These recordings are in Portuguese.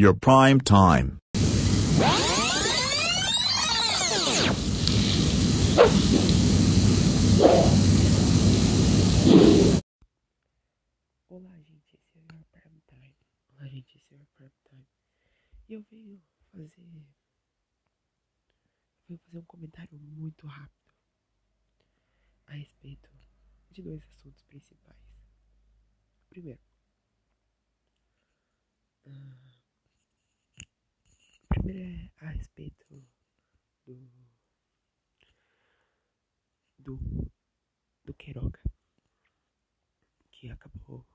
Your prime time. Olá, gente, esse é o Prime Time. Olá, gente, esse é o Prime Time. E eu venho fazer. Eu venho fazer um comentário muito rápido a respeito de dois assuntos principais. Primeiro, primeiro é a respeito do. do. do Queiroga, que acabou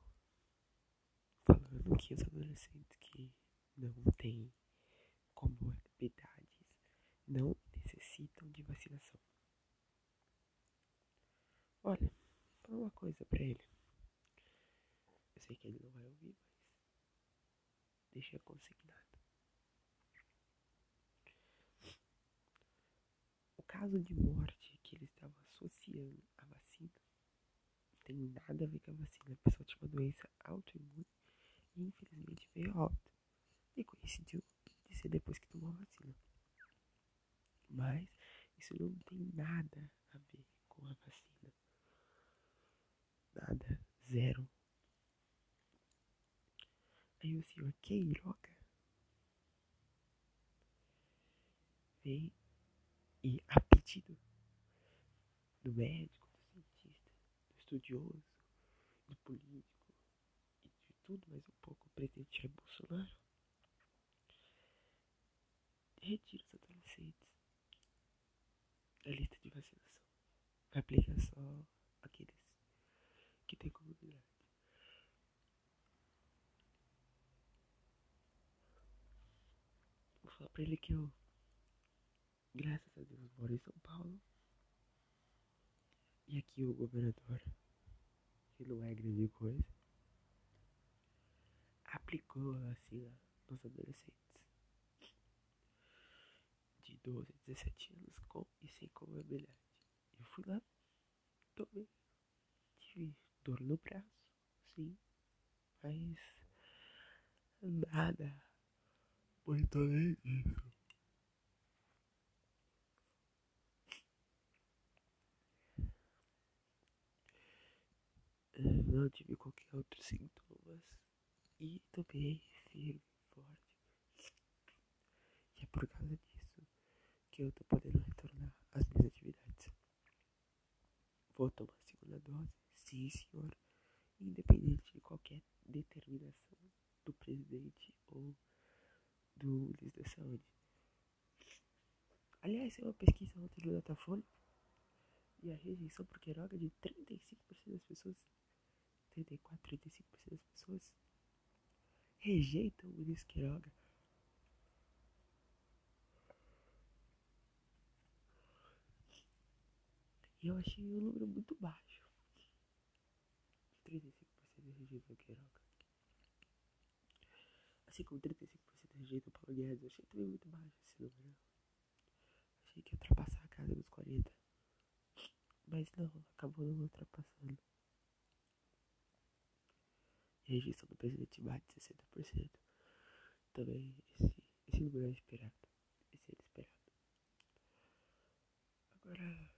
falando que os adolescentes que não têm comorbidades não necessitam de vacinação. Olha, fala uma coisa pra ele. Eu sei que ele não vai ouvir, mas deixa consignado. O caso de morte que ele estava associando à vacina não tem nada a ver com a vacina. A pessoa tinha uma doença autoimune e infelizmente veio alta. E coincidiu de ser depois que tomou a vacina. Mas isso não tem nada a ver com a vacina. Nada. Zero. Aí o senhor Queiroga veio e pedido do médico, do cientista, do estudioso, do político e de tudo mais um pouco, o presidente Jair Bolsonaro retira os adolescentes da lista de vacinação. Vai aplicar só aqueles que têm comunidade. Vou falar pra ele que eu, graças a Deus, moro em São Paulo. E aqui o governador, que não é grande coisa, aplicou a vacina nos adolescentes de 12 a 17 anos com e sem comorbidade. Eu fui lá, tomei, tive dor no braço, sim, mas nada muito além disso. Eu não tive qualquer outro sintomas e tomei firme forte. E é por causa disso que eu tô podendo retornar às minhas atividades. Vou tomar a segunda dose, sim senhor, independente de qualquer determinação do presidente ou do ministro da saúde. Aliás, é uma pesquisa ontem do Datafolha e a rejeição por Queiroga de 35% das pessoas, 34, 35% das pessoas rejeitam o ministro Queiroga. E eu achei um número muito baixo. 35% rejeitam o Queiroga. Assim como 35% rejeitam o Paulo Guedes, eu achei também muito baixo esse número. Achei que ia ultrapassar a casa dos 40. Mas não, acabou não ultrapassando. Rejeição do presidente bate 60%. Também esse, esse número é esperado. Esse era esperado. Agora.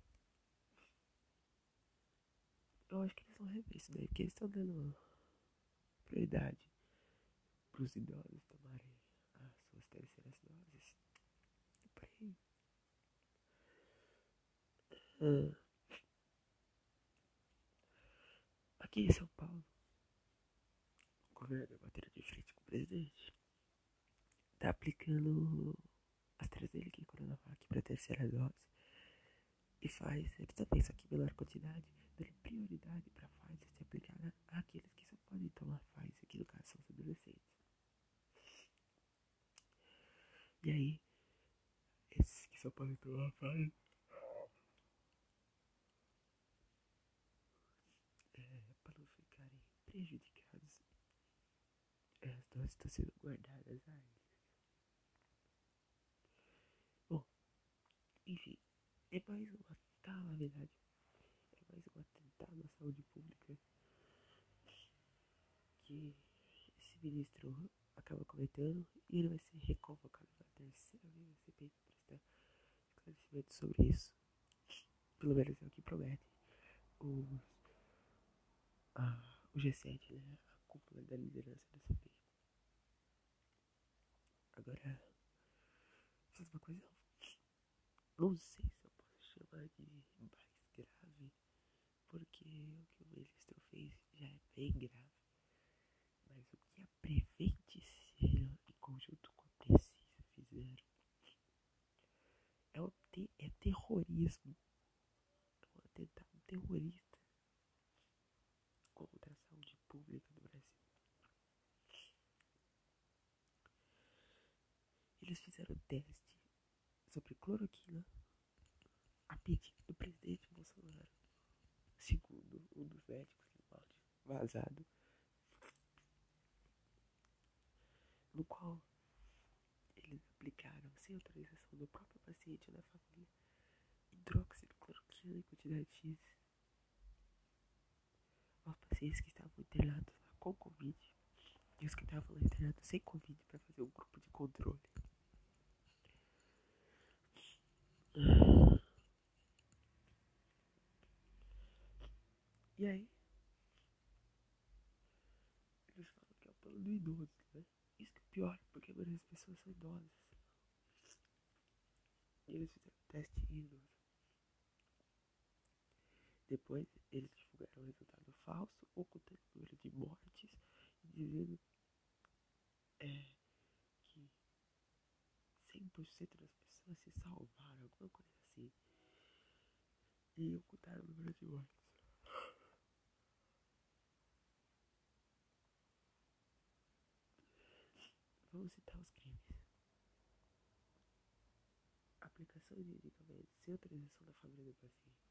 Eu acho que eles vão rever isso daí, porque eles estão dando prioridade pros idosos tomarem as suas terceiras doses. E aí. Ah. Aqui em São Paulo, o governador batendo de frente com o presidente. Tá aplicando AstraZeneca e Coronavac para terceira dose. E Pfizer também, só que menor quantidade, dando prioridade para Pfizer ser aplicada àqueles que só podem tomar Pfizer, que no caso são os adolescentes. E aí, esses que só podem tomar Pfizer é, para não ficarem prejudicados, as estão sendo guardadas a eles. Bom, enfim, é mais uma calamidade, é mais um atentado na saúde pública que esse ministro acaba cometendo e ele vai ser reconvocado pela terceira vez na CPI para prestar esclarecimento sobre isso. Pelo menos é o que promete os, a, o G7, né? A cúpula da liderança da CPI. Agora, fiz uma coisa. Não sei se eu posso chamar de mais grave, porque o que o ministro fez já é bem grave. Mas o que a Prevente em conjunto com a Precisa, fizeram é, um te é terrorismo. É um atentado terrorista contra a saúde pública do Brasil. Eles fizeram teste sobre cloroquina a pedido do presidente Bolsonaro, segundo um dos médicos que pode vazado, no qual eles aplicaram sem autorização do próprio paciente ou da família hidroxicloroquina em quantidade X aos pacientes que estavam internados com Covid e os que estavam internados sem Covid para fazer um grupo de controle. E aí? Eles falam que é o plano do idoso, né? Isso que é pior, porque a maioria das pessoas são idosas. E eles fizeram teste em idoso. Depois eles divulgaram o resultado falso, ocultando o número de mortes e dizendo é, que 100% das pessoas se salvaram, alguma coisa assim. E ocultaram o número de mortes. Vamos citar os crimes. Aplicação de medicamentos sem autorização da família do paciente.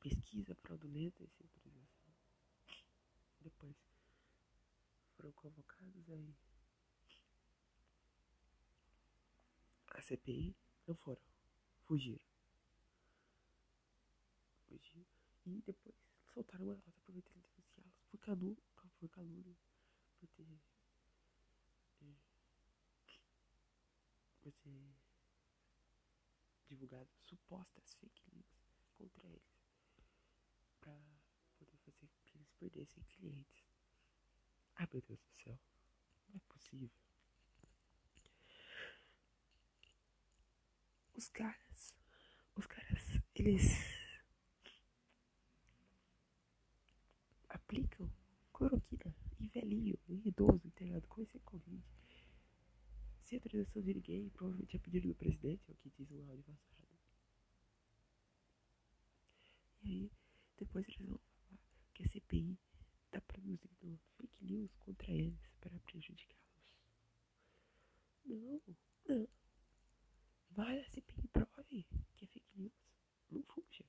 Pesquisa fraudulenta e sem autorização. Depois foram convocados aí a CPI. Não foram. Fugiram. Fugiram. E depois soltaram uma nota prometendo denunciá-los por calúnia, por calúnia, por ter, é, por ter divulgado supostas fake news contra eles pra poder fazer que eles perdessem clientes. Ah, meu Deus do céu, não é possível. Os caras, os caras, eles aplicam cloroquina em velhinho, em idoso, internado com esse Covid. Sem autorização de ninguém, provavelmente a pedido do presidente, é o que diz o áudio passado. E aí, depois eles vão falar que a CPI está produzindo fake news contra eles para prejudicá-los. Não, não. Vai a CPI prove que é fake news. Não fuja.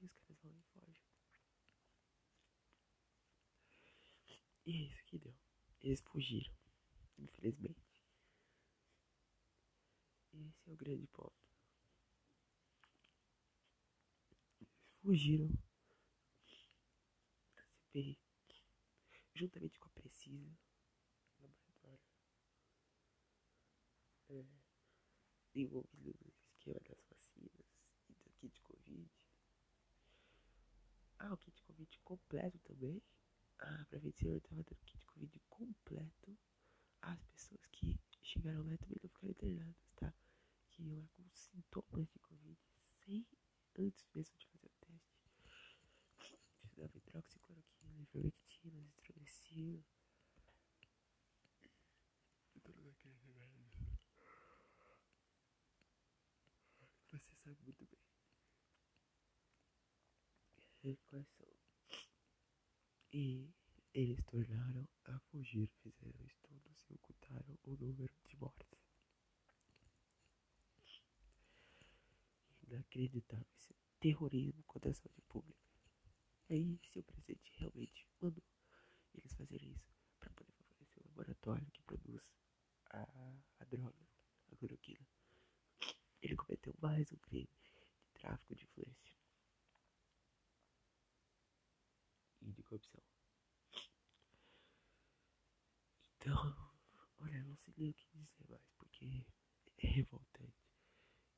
Aí os caras vão e fogem. E é isso que deu. Eles fugiram, infelizmente. Esse é o grande ponto. Eles fugiram da CPI, juntamente com a Precisa, laboratório, é, envolvido no esquema das vacinas e do kit Covid. Ah, o kit Covid completo também. A Prevenção estava dando kit Covid completo às pessoas que chegaram lá também não ficaram internadas, tá? Que iam lá com sintomas de Covid sem antes mesmo de fazer o teste. Dava hidroxicloroquina, ivermectina, azitromicina. E todos aqueles remédios. Você sabe muito bem. E quais são? E eles tornaram a fugir, fizeram estudos e ocultaram o número de mortes. Inacreditável esse terrorismo contra a saúde pública. Aí, se o presidente realmente mandou eles fazerem isso para poder favorecer o laboratório que produz a, a droga, a cloroquina, ele cometeu mais um crime de tráfico de influência. eleição. Então, olha, eu não sei nem o que dizer mais, porque é revoltante.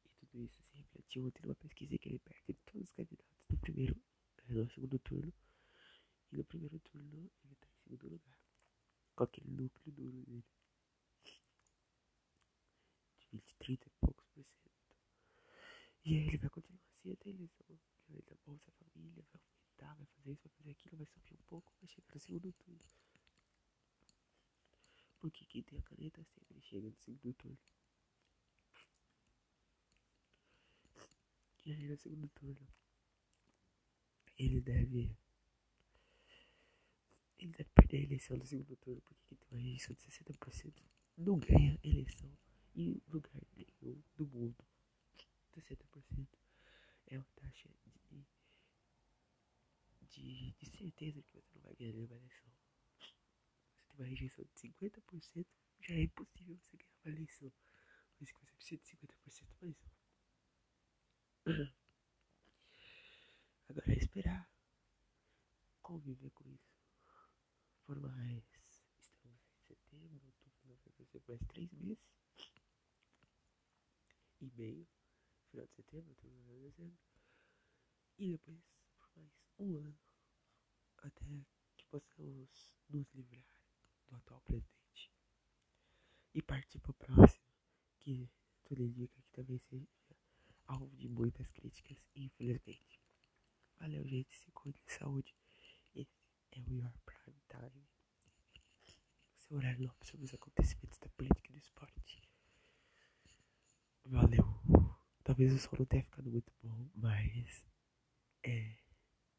E tudo isso se refletiu ontem numa pesquisa que ele perde todos os candidatos no primeiro, eh, no segundo turno. E no primeiro turno ele tá em segundo lugar. Com aquele núcleo duro dele. De 20, 30 e poucos por cento. E aí ele vai continuar assim até eleição. Ele vai dar Bolsa Família, vai aumentar, vai fazer isso, vai fazer aquilo, vai subir um pouco, vai chegar no segundo turno. Porque quem tem a caneta sempre chega no segundo turno. E aí no segundo turno ele deve. Ele deve perder a eleição no segundo turno, porque tem uma rejeição de 60% não ganha eleição em lugar nenhum do mundo. 60% é uma taxa de, de, de certeza que você não vai ganhar nenhuma eleição. Uma rejeição de 50%, já é impossível você ganhar uma eleição. Mas que você precisa de 50% mais um. Agora é esperar conviver com isso por mais. Estamos em setembro, outubro, novembro, mais três meses e meio final de setembro, outubro, novembro, dezembro. E depois por mais um ano até que possamos nos livrar do atual presidente e partir para o próximo, que tudo indica que também seja alvo de muitas críticas, infelizmente. Valeu, gente. Se cuide de saúde. Esse é o Your Prime Time. Seu horário nobre sobre os acontecimentos da política e do esporte. Valeu. Talvez o som não tenha ficado muito bom, mas é,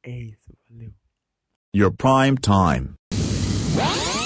é isso. Valeu. Your prime time. Oh!